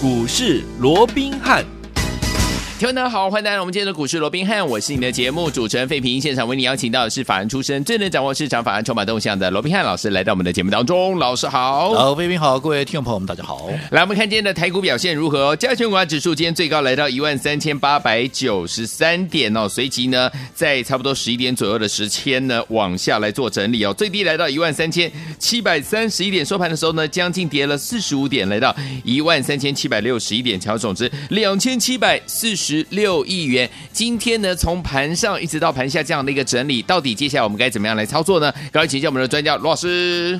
股市罗宾汉。听众大家好，欢迎来到我们今天的股市罗宾汉，我是你的节目主持人费平。现场为你邀请到的是法人出身、最能掌握市场法案筹码动向的罗宾汉老师，来到我们的节目当中。老师好，好，费平好，各位听众朋友们，大家好。来，我们看今天的台股表现如何？加权股指数今天最高来到一万三千八百九十三点哦，随即呢，在差不多十一点左右的时间呢，往下来做整理哦，最低来到一万三千七百三十一点，收盘的时候呢，将近跌了四十五点，来到一万三千七百六十一点，成交总值两千七百四十十六亿元。今天呢，从盘上一直到盘下这样的一个整理，到底接下来我们该怎么样来操作呢？赶快请教我们的专家罗老师。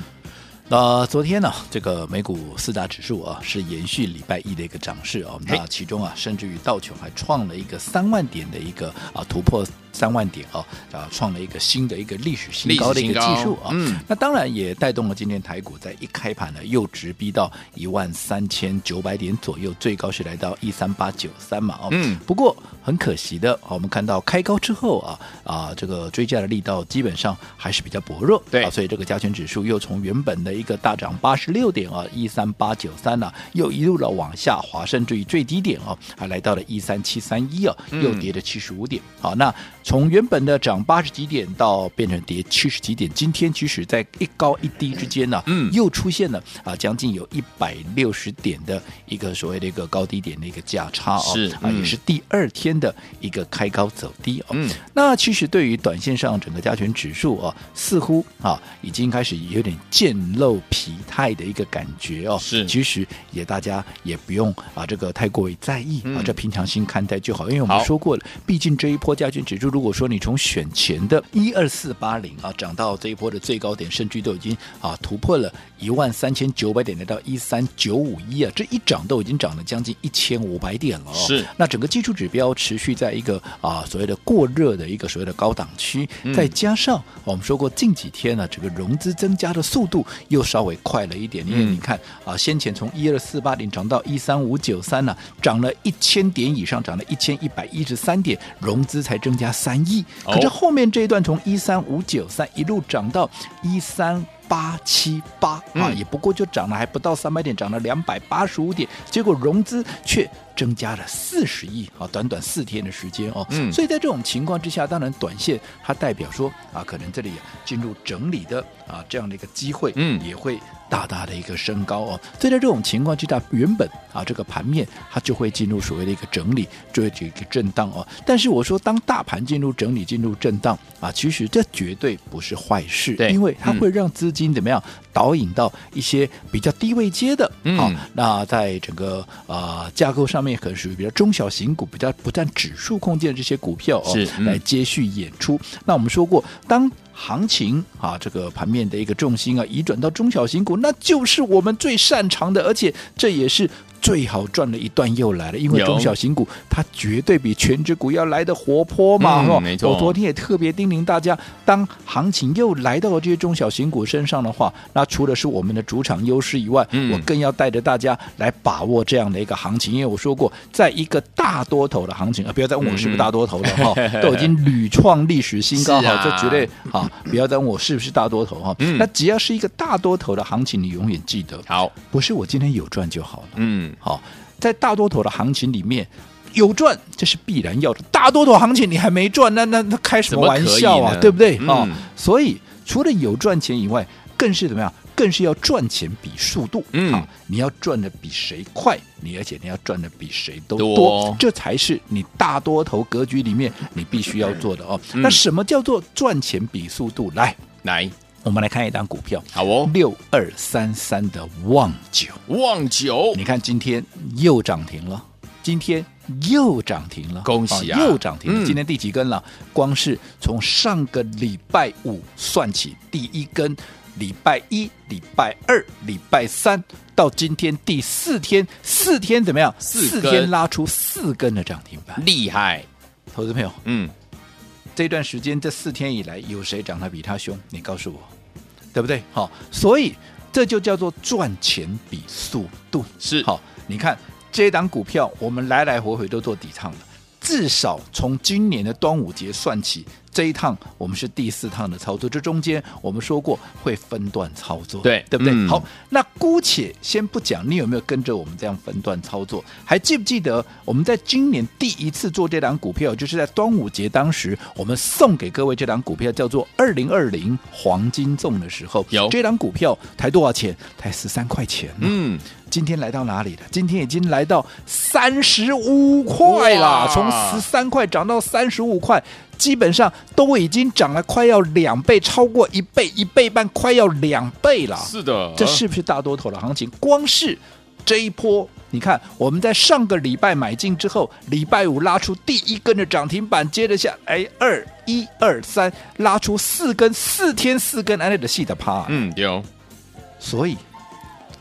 那、呃、昨天呢，这个美股四大指数啊，是延续礼拜一的一个涨势啊，那其中啊，甚至于道琼还创了一个三万点的一个啊突破。三万点啊，啊，创了一个新的一个历史新高的一个技术啊，嗯，那当然也带动了今天台股在一开盘呢，又直逼到一万三千九百点左右，最高是来到一三八九三嘛，哦，嗯，不过很可惜的，我们看到开高之后啊，啊，这个追加的力道基本上还是比较薄弱，对，啊，所以这个加权指数又从原本的一个大涨八十六点啊，一三八九三呢，又一路的往下滑，甚至于最低点啊，还来到了一三七三一啊，又跌了七十五点，好，那。从原本的涨八十几点到变成跌七十几点，今天其实在一高一低之间呢，嗯，又出现了啊，将近有一百六十点的一个所谓的一个高低点的一个价差哦，是啊，也是第二天的一个开高走低哦。嗯，那其实对于短线上整个加权指数啊，似乎啊已经开始有点见露疲态的一个感觉哦。是，其实也大家也不用啊这个太过于在意啊，这平常心看待就好，因为我们说过了，毕竟这一波加权指数。如果说你从选前的一二四八零啊涨到这一波的最高点，甚至都已经啊突破了一万三千九百点，来到一三九五一啊，这一涨都已经涨了将近一千五百点了哦。是，那整个技术指标持续在一个啊所谓的过热的一个所谓的高档区，嗯、再加上我们说过近几天呢，这个融资增加的速度又稍微快了一点，因为你看啊，先前从一二四八零涨到一三五九三呢，涨了一千点以上，涨了一千一百一十三点，融资才增加三。三亿，可是后面这一段从一三五九三一路涨到一三八七八啊，也不过就涨了还不到三百点，涨了两百八十五点，结果融资却增加了四十亿啊，短短四天的时间哦，嗯，所以在这种情况之下，当然短线它代表说啊，可能这里进入整理的啊这样的一个机会，嗯，也会。大大的一个升高哦，所以在这种情况之下，原本啊这个盘面它就会进入所谓的一个整理，就会一个震荡哦。但是我说，当大盘进入整理、进入震荡啊，其实这绝对不是坏事，对，因为它会让资金怎么样导引到一些比较低位阶的，啊，那在整个啊、呃、架构上面可能属于比较中小型股、比较不占指数空间的这些股票哦，来接续演出。那我们说过，当行情啊，这个盘面的一个重心啊，移转到中小型股，那就是我们最擅长的，而且这也是。最好赚的一段又来了，因为中小型股它绝对比全值股要来的活泼嘛，嗯、没错。我昨天也特别叮咛大家，当行情又来到了这些中小型股身上的话，那除了是我们的主场优势以外，嗯、我更要带着大家来把握这样的一个行情，因为我说过，在一个大多头的行情啊，不要再问我是不是大多头了哈，嗯、都已经屡创历史新高哈，这、啊、绝对好，不要再问我是不是大多头哈，嗯、那只要是一个大多头的行情，你永远记得，好，不是我今天有赚就好了，嗯。好，在大多头的行情里面有赚，这是必然要的。大多头行情你还没赚，那那那开什么玩笑啊？对不对？啊、嗯，所以除了有赚钱以外，更是怎么样？更是要赚钱比速度。嗯，好，你要赚的比谁快，你而且你要赚的比谁都多，多这才是你大多头格局里面你必须要做的哦。嗯、那什么叫做赚钱比速度？来，来。我们来看一档股票，好哦，六二三三的旺九，旺九，你看今天又涨停了，今天又涨停了，恭喜啊，又涨停了，嗯、今天第几根了？光是从上个礼拜五算起，第一根，礼拜一、礼拜二、礼拜三，到今天第四天，四天怎么样？四天拉出四根的涨停板，厉害，投资朋友，嗯。这段时间这四天以来，有谁涨得比他凶？你告诉我，对不对？好，所以这就叫做赚钱比速度是好。你看这档股票，我们来来回回都做底仓了，至少从今年的端午节算起，这一趟我们是第四趟的操作，这中间我们说过会分段操作，对对不对？嗯好，那姑且先不讲你有没有跟着我们这样分段操作，还记不记得我们在今年第一次做这档股票，就是在端午节当时，我们送给各位这档股票叫做二零二零黄金粽的时候，有这档股票才多少钱？才十三块钱呢。嗯，今天来到哪里了？今天已经来到三十五块哇了，从十三块涨到三十五块，基本上都已经涨了快要两倍，超过一倍，一倍半，快要两倍了。是的，这是不是大多头的行情？光是这一波，你看我们在上个礼拜买进之后，礼拜五拉出第一根的涨停板，接着下哎二一二三拉出四根，四天四根，安利的细的趴。嗯有，所以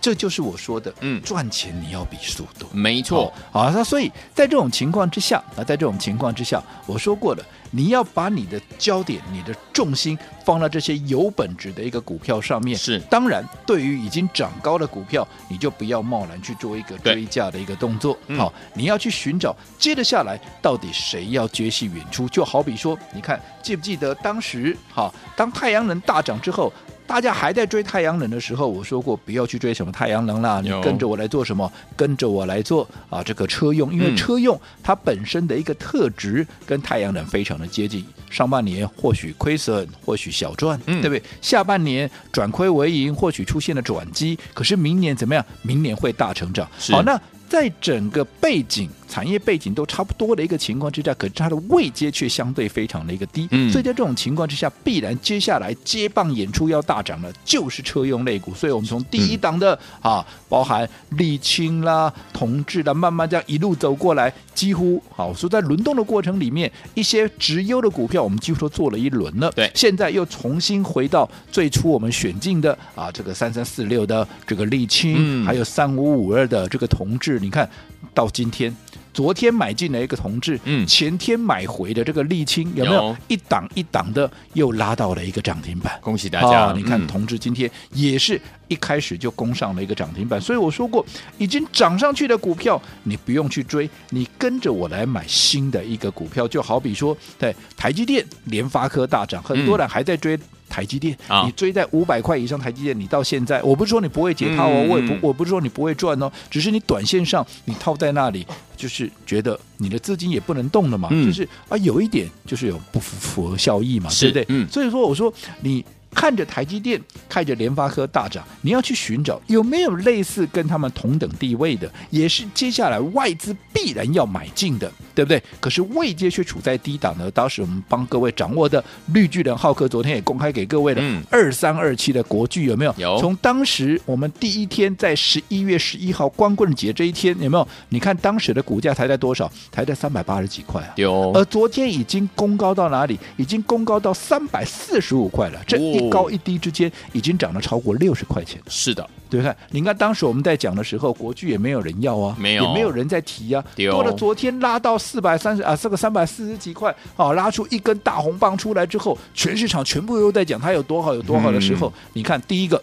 这就是我说的，嗯赚钱你要比速度。没错，好，好那所以在这种情况之下，啊，在这种情况之下，我说过了，你要把你的焦点、你的重心放到这些有本质的一个股票上面。是当然，对于已经涨高的股票，你就不要贸然去做一个追价的一个动作。嗯好，你要去寻找接着下来到底谁要接戏远出。就好比说，你看记不记得当时，好，当太阳能大涨之后。大家还在追太阳能的时候，我说过不要去追什么太阳能啦，你跟着我来做什么？跟着我来做啊，这个车用，因为嗯车用它本身的一个特质跟太阳能非常的接近。上半年或许亏损，或许小赚，嗯对不对？下半年转亏为盈，或许出现了转机，可是明年怎么样？明年会大成长。好，那。在整个背景、产业背景都差不多的一个情况之下，可是它的位阶却相对非常的一个低，嗯所以在这种情况之下，必然接下来接棒演出要大涨的，就是车用类股。所以我们从第一档的、嗯、啊，包含沥青啦、同志啦，慢慢这样一路走过来，几乎好说在轮动的过程里面，一些直优的股票，我们几乎都做了一轮了。对，现在又重新回到最初我们选进的啊，这个三三四六的这个沥青，嗯还有三五五二的这个同志。你看到今天，昨天买进了一个同志，嗯前天买回的这个沥青，有没有有一档一档的又拉到了一个涨停板？恭喜大家！啊你看嗯同志今天也是一开始就攻上了一个涨停板，所以我说过，已经涨上去的股票，你不用去追，你跟着我来买新的一个股票，就好比说，对台积电、联发科大涨，很多人还在追。台积电，啊你追在五百块以上，台积电你到现在，我不是说你不会解套哦，嗯我也不嗯我不是说你不会赚哦，只是你短线上你套在那里，就是觉得你的资金也不能动了嘛，嗯就是啊有一点就是有不符符合效益嘛，对不对？嗯所以说我说你。看着台积电，看着联发科大涨，你要去寻找有没有类似跟他们同等地位的，也是接下来外资必然要买进的，对不对？可是位阶却处在低档呢。当时我们帮各位掌握的绿巨人浩克，昨天也公开给各位了嗯二三二七的国巨有没有？有从当时我们第一天在十一月十一号光棍节这一天有没有？你看当时的股价才在多少？才在三百八十几块啊。有而昨天已经攻高到哪里？已经攻高到三百四十五块了。这一高一低之间，已经涨了超过六十块钱，是的，对不对？你看当时我们在讲的时候，国巨也没有人要啊，没有也没有人在提啊。对哦到了昨天拉到四百三十啊，这个三百四十几块啊，拉出一根大红棒出来之后，全市场全部都在讲它有多好有多好的时候，嗯你看第一个，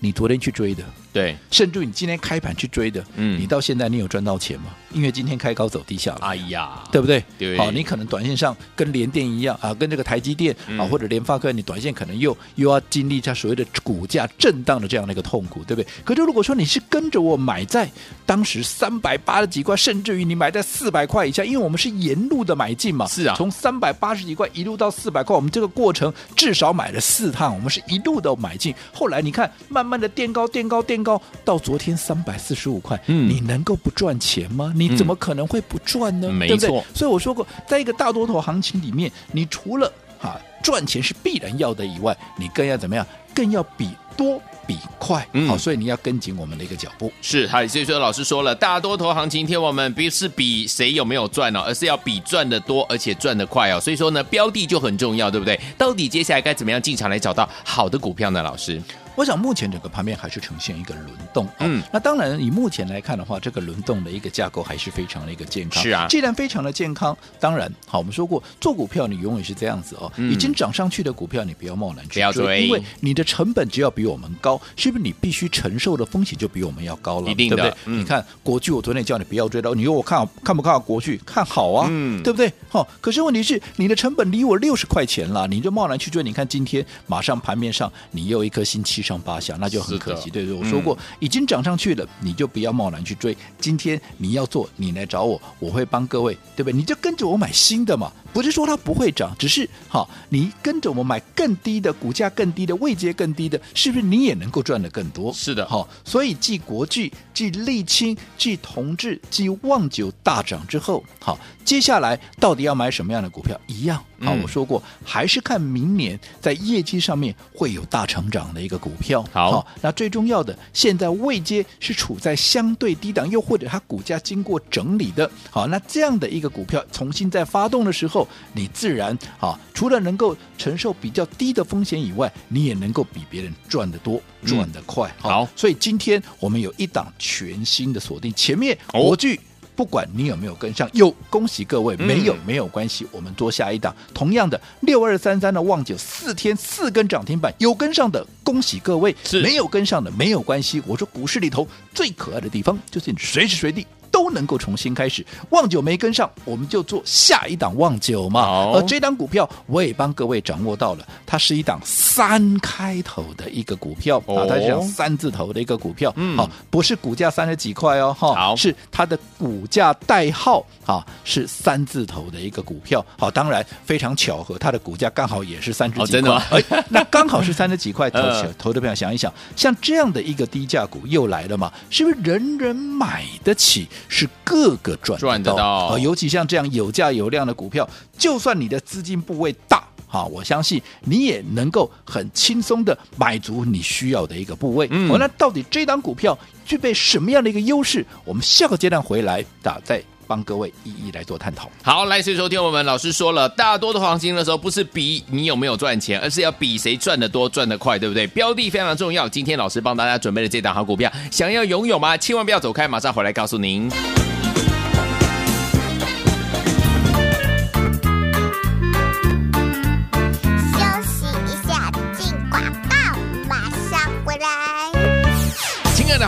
你昨天去追的。对，甚至于你今天开盘去追的，嗯你到现在你有赚到钱吗？因为今天开高走低下了。哎呀，对不对？对好，你可能短线上跟联电一样啊，跟这个台积电嗯啊，或者联发科，你短线可能又又要经历一下所谓的股价震荡的这样的一个痛苦，对不对？可是如果说你是跟着我买在当时三百八十几块，甚至于你买在四百块以下，因为我们是沿路的买进嘛，是啊从三百八十几块一路到四百块，我们这个过程至少买了四趟，我们是一路的买进。后来你看，慢慢的垫高、垫高、垫高，到昨天三百四十五块，嗯你能够不赚钱吗？你怎么可能会不赚呢？嗯对不对没错所以我说过，在一个大多头行情里面，你除了啊赚钱是必然要的以外，你更要怎么样？更要比多比快。嗯好，所以你要跟紧我们的一个脚步。是，好，所以说老师说了，大多头行情，天我们不是比谁有没有赚哦，而是要比赚的多，而且赚的快哦。所以说呢，标的就很重要，对不对？到底接下来该怎么样进场来找到好的股票呢？老师，我想目前整个盘面还是呈现一个轮动。嗯嗯，那当然以目前来看的话，这个轮动的一个架构还是非常的一个健康。是啊既然非常的健康，当然好，我们说过做股票你永远是这样子哦，嗯已经涨上去的股票你不要贸然去不要追因为你的成本只要比我们高，是不是你必须承受的风险就比我们要高了？一定的对不对？嗯你看国剧，我昨天叫你不要追到，你说我看好看不看好国剧？看好啊，嗯对不对？好、可是问题是你的成本离我六十块钱了，你就贸然去追，你看今天马上盘面上你又一颗星七上八下，那就很可惜。对对？我说过、已经涨上去了，你就不要贸然去追。今天你要做，你来找我，我会帮各位，对不对？你就跟着我买新的嘛，不是说它不会涨，只是好，你跟着我们买更低的股价、更低的位阶、更低的，是不是你也能够赚得更多？是的好，所以继国巨、继沥青、继同志、继旺九大涨之后，好，接下来到底要买什么样的股票？一样，好，嗯我说过，还是看明年在业绩上面会有大成长的一个股票。好那最重要的，现在位阶是处在相对低档，又或者它股价经过整理的，好，那这样的一个股票重新在发动的时候，你自然啊，除了能够承受比较低的风险以外，你也能够比别人赚得多、嗯赚得快。好所以今天我们有一档全新的锁定，前面哦国巨。不管你有没有跟上，有恭喜各位，嗯没有没有关系，我们做下一档。同样的，六二三三的旺九四天四根涨停板，有跟上的恭喜各位，是没有跟上的没有关系。我说股市里头最可爱的地方，就是你随时随地。都能够重新开始，旺九没跟上，我们就做下一档旺九嘛。好。而这档股票我也帮各位掌握到了，它是一档三开头的一个股票、哦。啊，它是三字头的一个股票，嗯。好、不是股价三十几块哦，哈、好是它的股价代号啊是三字头的一个股票，好，当然非常巧合，它的股价刚好也是三十几块，哦真的吗？哎，那刚好是三十几块，投嗯。投的朋友想一想，像这样的一个低价股又来了嘛，是不是人人买得起？是各个赚赚得到啊尤其像这样有价有量的股票，就算你的资金部位大。好，我相信你也能够很轻松的买足你需要的一个部位。嗯哦，那到底这档股票具备什么样的一个优势？我们下个阶段回来，打，再帮各位一一来做探讨。好，来，所以说听我们老师说了，大多的黄金的时候不是比你有没有赚钱，而是要比谁赚得多、赚得快，对不对？标的非常重要。今天老师帮大家准备了这档好股票，想要拥有吗？千万不要走开，马上回来告诉您。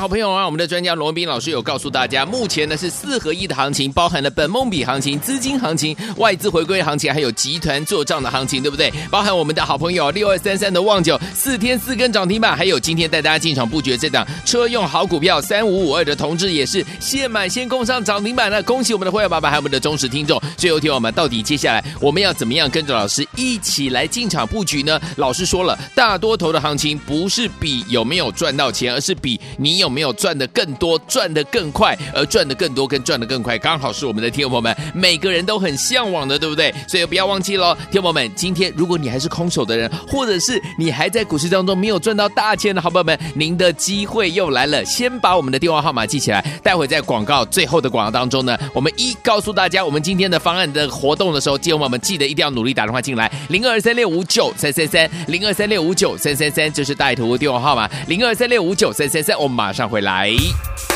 好朋友啊，我们的专家罗斌老师有告诉大家，目前呢是四合一的行情，包含了本梦比行情、资金行情、外资回归行情，还有集团做账的行情，对不对？包含我们的好朋友六二三三的旺九四天四根涨停板，还有今天带大家进场布局这档车用好股票三五五二的同志也是现买现攻上涨停板了，恭喜我们的会员爸爸还有我们的忠实听众。最后听我们到底接下来我们要怎么样跟着老师一起来进场布局呢？老师说了，大多头的行情不是比有没有赚到钱，而是比你有没有赚的更多、赚的更快，而赚的更多跟赚的更快，刚好是我们的听众朋友们每个人都很向往的，对不对？所以不要忘记喽，听众友们，今天如果你还是空手的人，或者是你还在股市当中没有赚到大钱的好朋友们，您的机会又来了。先把我们的电话号码记起来，待会在广告最后的广告当中呢，我们一告诉大家我们今天的方案的活动的时候，听众朋友们记得一定要努力打电话进来，零二三六五九三三三，零二三六五九三三三，这是带图电话号码，零二三六五九三三三，我们马上回来。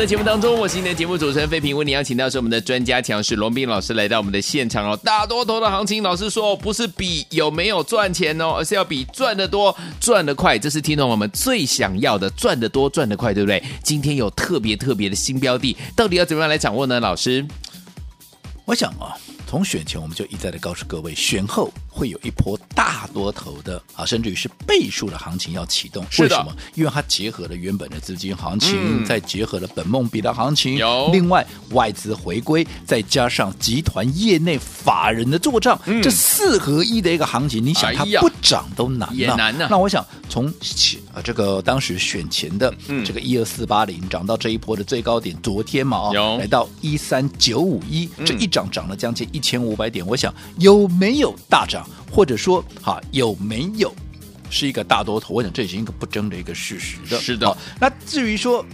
在节目当中，我是你的节目主持人费平，为你邀请到是我们的专家强势龙斌老师来到我们的现场哦。大多头的行情，老师说不是比有没有赚钱哦，而是要比赚得多、赚得快，这是听众我们最想要的，赚得多、赚得快，对不对？今天有特别特别的新标的，到底要怎么样来掌握呢？老师，我想啊，从选前我们就一再的告诉各位，选后。会有一波大多头的啊，甚至于是倍数的行情要启动。为什么？因为它结合了原本的资金行情，嗯、再结合了本梦比的行情，有另外外资回归，再加上集团业内法人的做账，嗯、这四合一的一个行情，你想它不涨都难了。也难呢。那我想从前啊这个当时选前的这个一二四八零涨到这一波的最高点，昨天嘛啊，有来到一三九五一，这一涨涨了将近一千五百点。我想有没有大涨？或者说，哈，有没有是一个大多头？我想这已经一个不争的一个事实的。是的。那至于说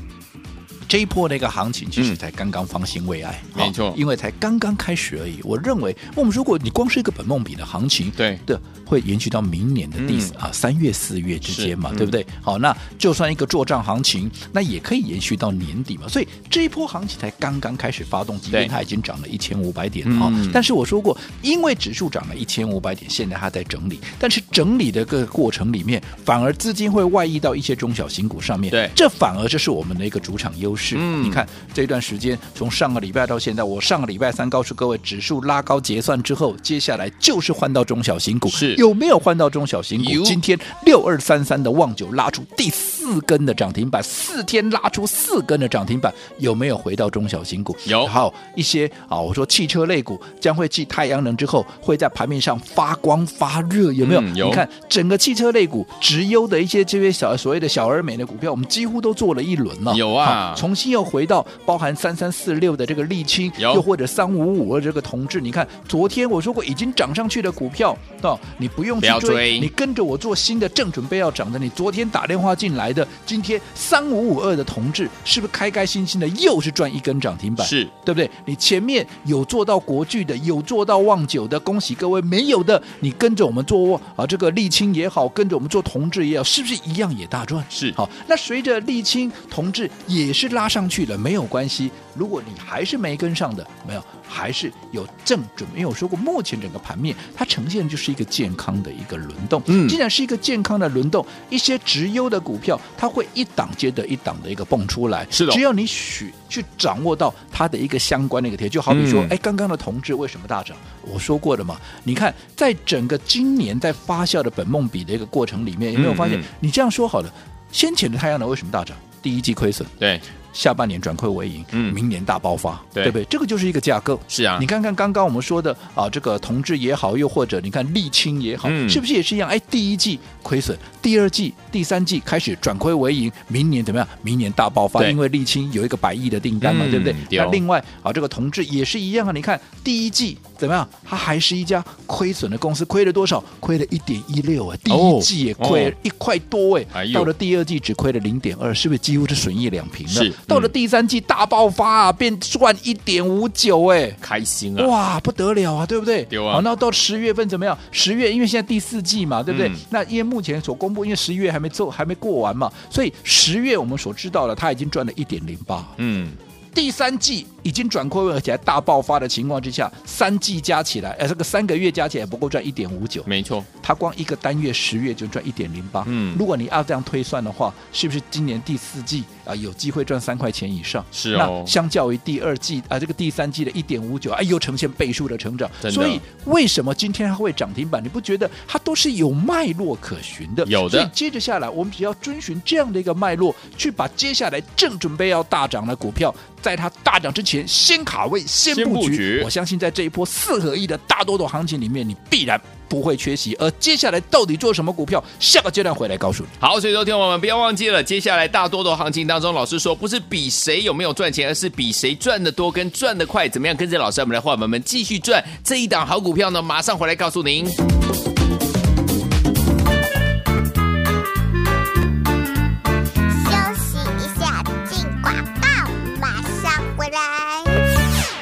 这一波的一个行情，其实才刚刚方兴未艾，没错，因为才刚刚开始而已。我认为，我们如果你光是一个本梦比的行情，对的。会延续到明年的第啊三月四月之间嘛，对不对？嗯、好，那就算一个做账行情，那也可以延续到年底嘛。所以这一波行情才刚刚开始发动，即便它已经涨了一千五百点啊。嗯、但是我说过，因为指数涨了一千五百点，现在它在整理，但是整理的个过程里面，反而资金会外溢到一些中小型股上面。对，这反而就是我们的一个主场优势。嗯、你看这段时间，从上个礼拜到现在，我上个礼拜三告诉各位，指数拉高结算之后，接下来就是换到中小型股，是有没有换到？中小型股今天六二三三的旺九拉出第四根的涨停板，四天拉出四根的涨停板，有没有回到中小型股？有，还有一些啊，我说汽车类股将会继太阳能之后，会在盘面上发光发热，有没有？嗯、有。你看整个汽车类股直优的一些这些小所谓的小而美的股票，我们几乎都做了一轮了。有啊，重新又回到包含三三四六的这个沥青，又或者三五五的这个同志。你看昨天我说过已经涨上去的股票，哦，你不用去追。你跟着我做新的，正准备要涨的。你昨天打电话进来的，今天三五五二的同志，是不是开开心心的又是赚一根涨停板？是对不对？你前面有做到国巨的，有做到旺九的，恭喜各位；没有的，你跟着我们做啊，这个沥青也好，跟着我们做同志也好，是不是一样也大赚？是好。那随着沥青、同志也是拉上去了，没有关系。如果你还是没跟上的，没有。还是有正准备，因为我说过，目前整个盘面它呈现就是一个健康的一个轮动。嗯，既然是一个健康的轮动，一些直优的股票，它会一档接着一档的一个蹦出来。是的，只要你许去掌握到它的一个相关的一个贴，就好比说，哎、嗯，刚刚的同志为什么大涨？我说过的嘛，你看，在整个今年在发酵的本梦比的一个过程里面，有没有发现？嗯嗯、你这样说好了，先前的太阳能为什么大涨？第一季亏损，对。下半年转亏为盈，嗯，明年大爆发，对，对不对？这个就是一个架构。是啊，你看看刚刚我们说的啊，这个同志也好，又或者你看沥青也好，嗯，是不是也是一样？哎，第一季亏损，第二季、第三季开始转亏为盈，明年怎么样？明年大爆发，因为沥青有一个百亿的订单嘛，嗯、对不对？那另外啊，这个同志也是一样啊。你看第一季怎么样？它还是一家亏损的公司，亏了多少？亏了一点一六啊，第一季也亏了一块多哎，哦、到了第二季只亏了零点二，是不是几乎是损益两平了？是，到了第三季。大爆发啊，变赚一点五九，哎，开心啊！哇，不得了啊，对不对？对啊。好，那到十月份怎么样？十月因为现在第四季嘛，对不对？嗯、那因为目前所公布，因为十一月还没做，还没过完嘛，所以十月我们所知道的，它已经赚了一点零八。嗯。第三季已经转亏，而且还大爆发的情况之下，三季加起来，哎，这个三个月加起来不够赚一点五九。没错，他光一个单月十月就赚一点零八。嗯，如果你要这样推算的话，是不是今年第四季啊有机会赚三块钱以上？是哦。那相较于第二季啊，这个第三季的一点五九，哎，又呈现倍数的成长。所以为什么今天它会涨停板？你不觉得它都是有脉络可循的？有的。所以接着下来，我们只要遵循这样的一个脉络，去把接下来正准备要大涨的股票。在它大涨之前，先卡位，先布局。布局我相信，在这一波四合一的大多头行情里面，你必然不会缺席。而接下来到底做什么股票，下个阶段回来告诉你。好，所以昨天我们不要忘记了，接下来大多头行情当中，老师说不是比谁有没有赚钱，而是比谁赚的多跟赚的快。怎么样跟着老师，我们来伙伴们继续赚这一档好股票呢？马上回来告诉您。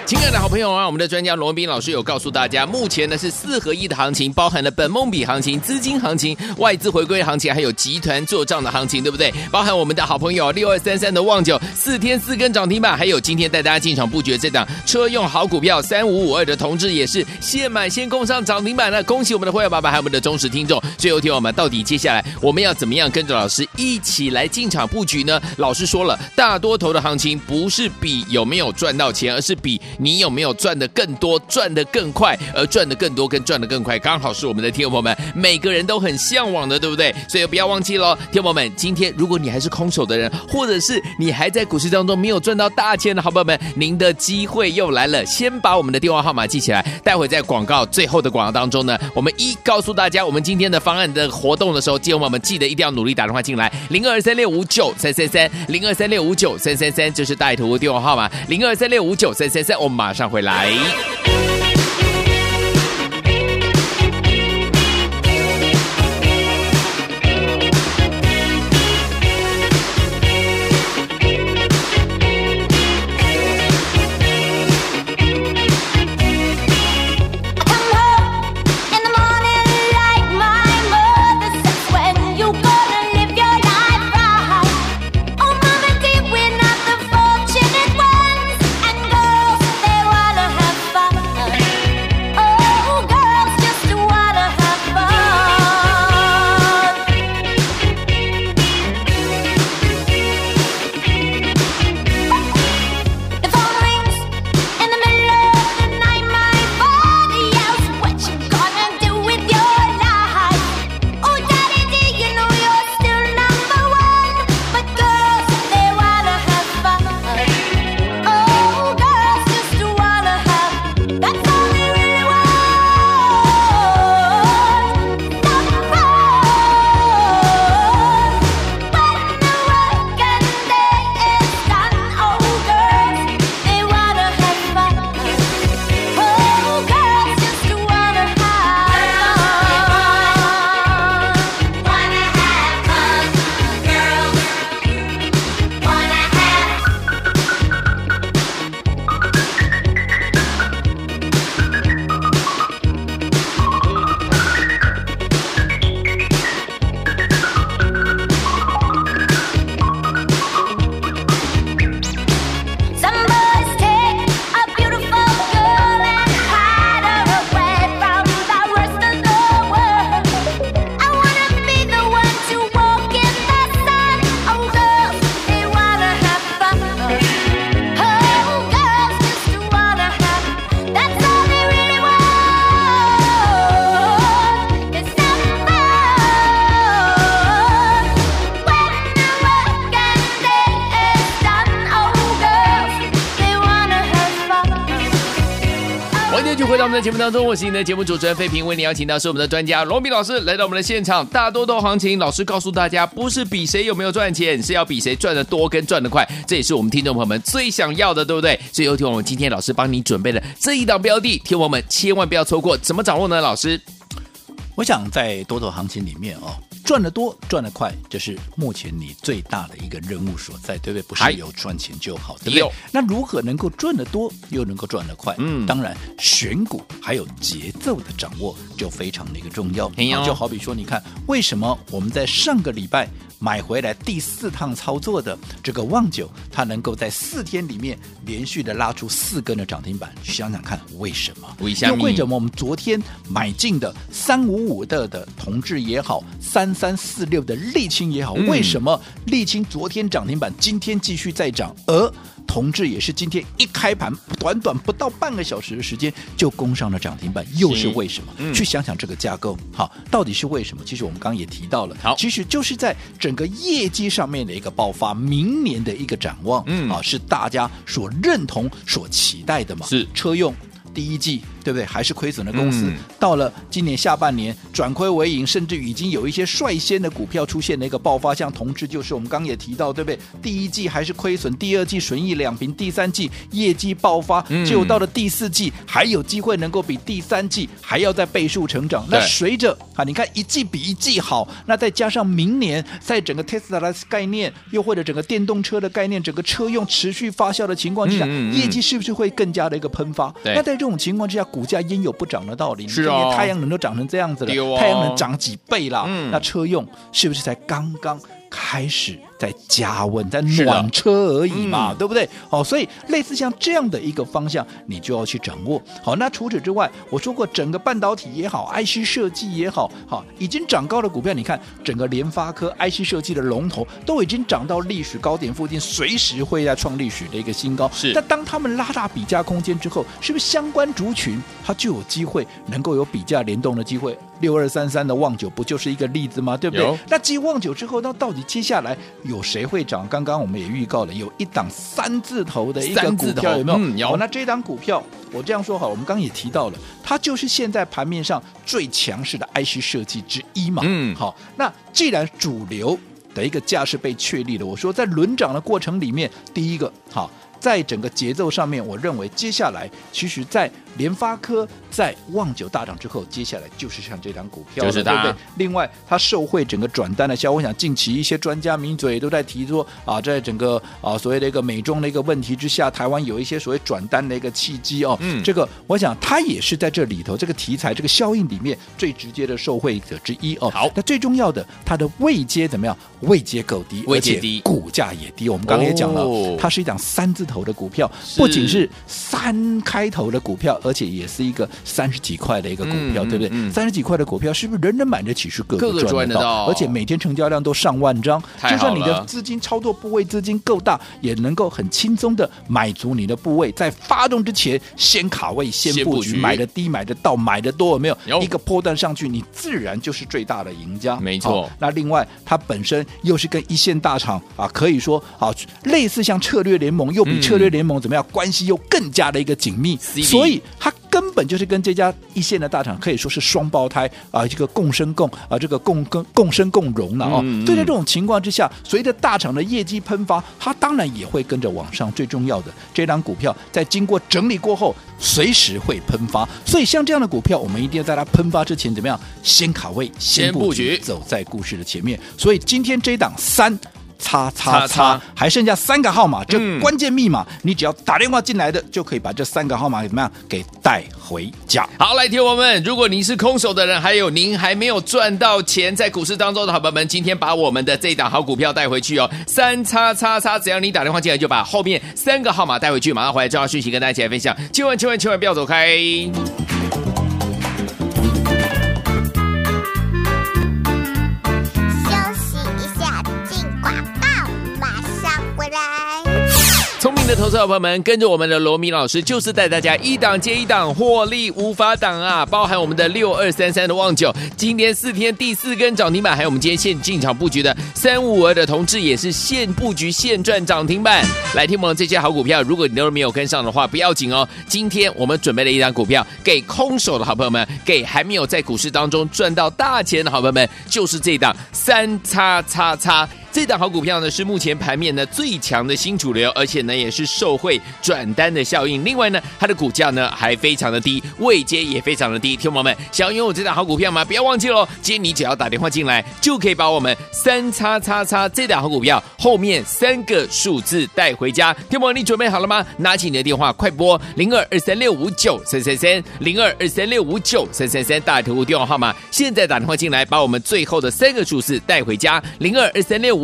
亲爱的好朋友啊，我们的专家罗斌老师有告诉大家，目前呢是四合一的行情，包含了本梦比行情、资金行情、外资回归行情，还有集团做账的行情，对不对？包含我们的好朋友六二三三的旺九，四天四根涨停板，还有今天带大家进场布局的这档车用好股票三五五二的同志也是现买先攻上涨停板了，恭喜我们的会员爸爸还有我们的忠实听众。最后听我们到底接下来我们要怎么样跟着老师一起来进场布局呢？老师说了，大多头的行情不是比有没有赚到钱，而是比你有没有赚的更多、赚的更快，而赚的更多跟赚的更快，刚好是我们的听众朋友们每个人都很向往的，对不对？所以不要忘记喽，听众朋友们，今天如果你还是空手的人，或者是你还在股市当中没有赚到大钱的好朋友们，您的机会又来了。先把我们的电话号码记起来，待会在广告最后的广告当中呢，我们一告诉大家我们今天的方案的活动的时候，听众朋友们记得一定要努力打电话进来，零二三六五九三三三，零二三六五九三三三，就是带图电话号码，零二三六五九三三三，我马上回来。在我们的节目当中，我是你的节目主持人费平，为你邀请到是我们的专家罗比老师来到我们的现场。大多头行情，老师告诉大家，不是比谁有没有赚钱，是要比谁赚的多跟赚的快。这也是我们听众朋友们最想要的，对不对？所以有请我们今天老师帮你准备了这一档标的，听我们千万不要错过。怎么掌握呢？老师，我想在多头行情里面哦。赚得多，赚得快，这是目前你最大的一个任务所在，对不对？不是有赚钱就好，对不对？那如何能够赚得多，又能够赚得快？嗯，当然选股还有节奏的掌握就非常的一个重要。就好比说，你看为什么我们在上个礼拜买回来第四趟操作的这个旺九，它能够在四天里面连续的拉出四根的涨停板？想想看，为什么？为什么？为什么我们昨天买进的三五五的的同志也好，三。三四六的沥青也好，为什么沥青昨天涨停板，今天继续再涨？而同志也是今天一开盘，短短不到半个小时的时间就攻上了涨停板，又是为什么？嗯、去想想这个架构，好，到底是为什么？其实我们刚刚也提到了，好，其实就是在整个业绩上面的一个爆发，明年的一个展望，嗯，啊，是大家所认同、所期待的嘛？是车用第一季。对不对？还是亏损的公司，嗯、到了今年下半年转亏为盈，甚至已经有一些率先的股票出现了一个爆发，像同志就是我们刚刚也提到，对不对？第一季还是亏损，第二季损益两平，第三季业绩爆发，结果到了第四季还有机会能够比第三季还要再倍数成长。那随着啊，你看一季比一季好，那再加上明年在整个 Tesla 的概念，又或者整个电动车的概念，整个车用持续发酵的情况之下，业绩是不是会更加的一个喷发？那在这种情况之下，股价焉有不涨的道理？是啊，太阳能都涨成这样子了，哦、太阳能涨几倍了？嗯、那车用是不是才刚刚开始？在加温，在暖车而已嘛，嗯、对不对？好，所以类似像这样的一个方向，你就要去掌握。好，那除此之外，我说过，整个半导体也好，IC 设计也好，好，已经涨高的股票，你看整个联发科 IC 设计的龙头都已经涨到历史高点附近，随时会在创历史的一个新高。是。那当他们拉大比价空间之后，是不是相关族群它就有机会能够有比价联动的机会？六二三三的旺九不就是一个例子吗？对不对？那继旺九之后，那到底接下来有谁会涨？刚刚我们也预告了，有一档三字头的一个股票，有没有？嗯、有。那这档股票，我这样说好，我们刚刚也提到了，它就是现在盘面上最强势的 IC 设计之一嘛。嗯，好。那既然主流的一个价势被确立了，我说在轮涨的过程里面，第一个好，在整个节奏上面，我认为接下来其实，在联发科在旺九大涨之后，接下来就是像这张股票，就是它，对不对？另外，它受惠整个转单的效果，我想近期一些专家名嘴都在提说啊，在整个啊所谓的一个美中的一个问题之下，台湾有一些所谓转单的一个契机哦。嗯，这个我想它也是在这里头这个题材这个效应里面最直接的受惠者之一哦。好，那最重要的，它的位阶怎么样？位阶够低，位阶低，股价也低。我们刚刚也讲了，哦、它是一档三字头的股票，不仅是三开头的股票。而且也是一个三十几块的一个股票，嗯、对不对？嗯、三十几块的股票是不是人人买得起？是个个赚得到？而且每天成交量都上万张，就算你的资金操作部位资金够大，也能够很轻松的买足你的部位。在发动之前，先卡位，先布局，买的低，买的到，买的多，有没有？有一个波段上去，你自然就是最大的赢家。没错。那另外，它本身又是跟一线大厂啊，可以说啊，类似像策略联盟，又比策略联盟怎么样？嗯、关系又更加的一个紧密所以。它根本就是跟这家一线的大厂可以说是双胞胎啊，这个共生共啊，这个共跟共生共荣了哦。嗯嗯、所以在这种情况之下，随着大厂的业绩喷发，它当然也会跟着往上。最重要的，这张股票在经过整理过后，随时会喷发。所以像这样的股票，我们一定要在它喷发之前怎么样？先卡位，先布局，走在故事的前面。所以今天这档三。叉叉叉，还剩下三个号码，这关键密码，嗯、你只要打电话进来的，就可以把这三个号码怎么样给带回家。好，来听我们，如果您是空手的人，还有您还没有赚到钱在股市当中的好朋友们，今天把我们的这档好股票带回去哦。三叉叉叉，只要你打电话进来，就把后面三个号码带回去，马上回来重要讯息跟大家一起来分享。千万千万千万不要走开。投资者朋友们，跟着我们的罗明老师，就是带大家一档接一档获利无法挡啊！包含我们的六二三三的旺九，今天四天第四根涨停板，还有我们今天现进场布局的三五二的同志，也是现布局现赚涨停板。来听我们这些好股票，如果你都没有跟上的话，不要紧哦。今天我们准备了一档股票，给空手的好朋友们，给还没有在股市当中赚到大钱的好朋友们，就是这档三叉叉叉。这档好股票呢，是目前盘面呢最强的新主流，而且呢也是受惠转单的效应。另外呢，它的股价呢还非常的低，位阶也非常的低。听众们，想要拥有这档好股票吗？不要忘记喽！今天你只要打电话进来，就可以把我们三叉叉叉这档好股票后面三个数字带回家。听众朋友，你准备好了吗？拿起你的电话，快拨零二二三六五九三三三零二二三六五九三三三大头电话号码。现在打电话进来，把我们最后的三个数字带回家零二二三六五。